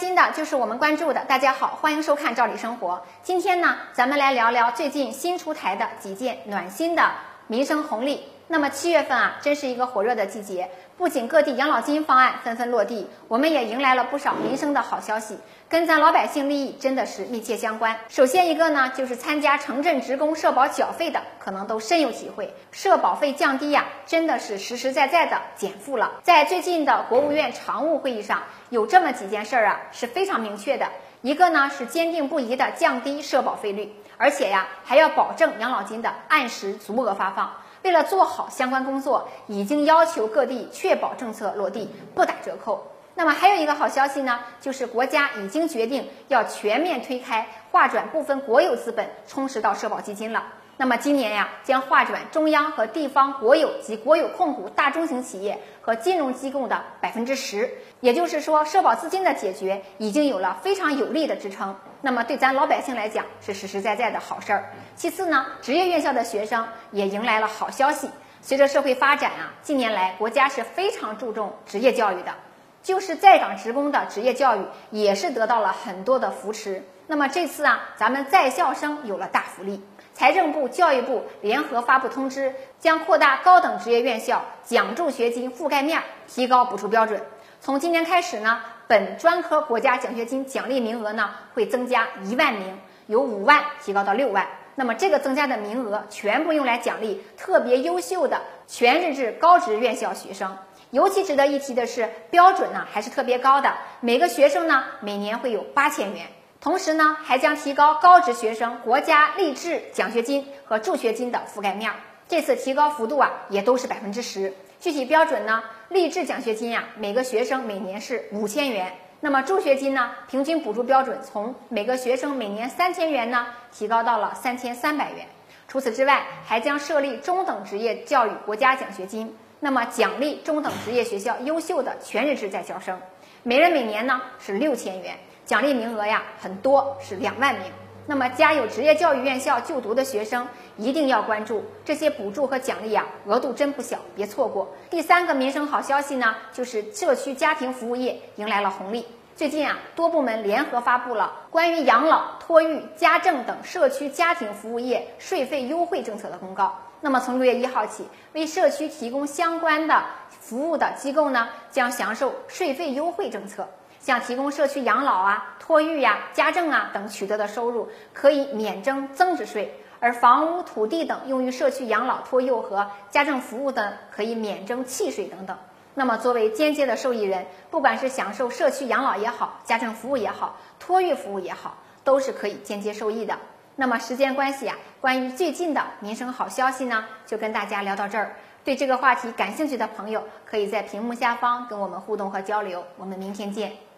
新的就是我们关注的。大家好，欢迎收看《赵理生活》。今天呢，咱们来聊聊最近新出台的几件暖心的民生红利。那么七月份啊，真是一个火热的季节，不仅各地养老金方案纷纷落地，我们也迎来了不少民生的好消息，跟咱老百姓利益真的是密切相关。首先一个呢，就是参加城镇职工社保缴费的，可能都深有体会，社保费降低呀，真的是实实在在的减负了。在最近的国务院常务会议上，有这么几件事儿啊，是非常明确的。一个呢是坚定不移的降低社保费率，而且呀，还要保证养老金的按时足额发放。为了做好相关工作，已经要求各地确保政策落地，不打折扣。那么还有一个好消息呢，就是国家已经决定要全面推开划转部分国有资本充实到社保基金了。那么今年呀，将划转中央和地方国有及国有控股大中型企业和金融机构的百分之十，也就是说，社保资金的解决已经有了非常有力的支撑。那么对咱老百姓来讲是实实在在的好事儿。其次呢，职业院校的学生也迎来了好消息。随着社会发展啊，近年来国家是非常注重职业教育的，就是在岗职工的职业教育也是得到了很多的扶持。那么这次啊，咱们在校生有了大福利。财政部、教育部联合发布通知，将扩大高等职业院校奖助学金覆盖面，提高补助标准。从今年开始呢，本专科国家奖学金奖励名额呢会增加一万名，由五万提高到六万。那么这个增加的名额全部用来奖励特别优秀的全日制高职院校学生。尤其值得一提的是，标准呢还是特别高的，每个学生呢每年会有八千元。同时呢，还将提高高职学生国家励志奖学金和助学金的覆盖面。这次提高幅度啊，也都是百分之十。具体标准呢，励志奖学金呀，每个学生每年是五千元。那么助学金呢，平均补助标准从每个学生每年三千元呢，提高到了三千三百元。除此之外，还将设立中等职业教育国家奖学金，那么奖励中等职业学校优秀的全日制在校生，每人每年呢是六千元。奖励名额呀很多，是两万名。那么家有职业教育院校就读的学生一定要关注这些补助和奖励呀，额度真不小，别错过。第三个民生好消息呢，就是社区家庭服务业迎来了红利。最近啊，多部门联合发布了关于养老、托育、家政等社区家庭服务业税费优惠政策的公告。那么从六月一号起，为社区提供相关的服务的机构呢，将享受税费优惠政策。像提供社区养老啊、托育呀、家政啊等取得的收入，可以免征增值税；而房屋、土地等用于社区养老、托幼和家政服务的，可以免征契税等等。那么，作为间接的受益人，不管是享受社区养老也好、家政服务也好、托育服务也好，都是可以间接受益的。那么，时间关系啊，关于最近的民生好消息呢，就跟大家聊到这儿。对这个话题感兴趣的朋友，可以在屏幕下方跟我们互动和交流。我们明天见。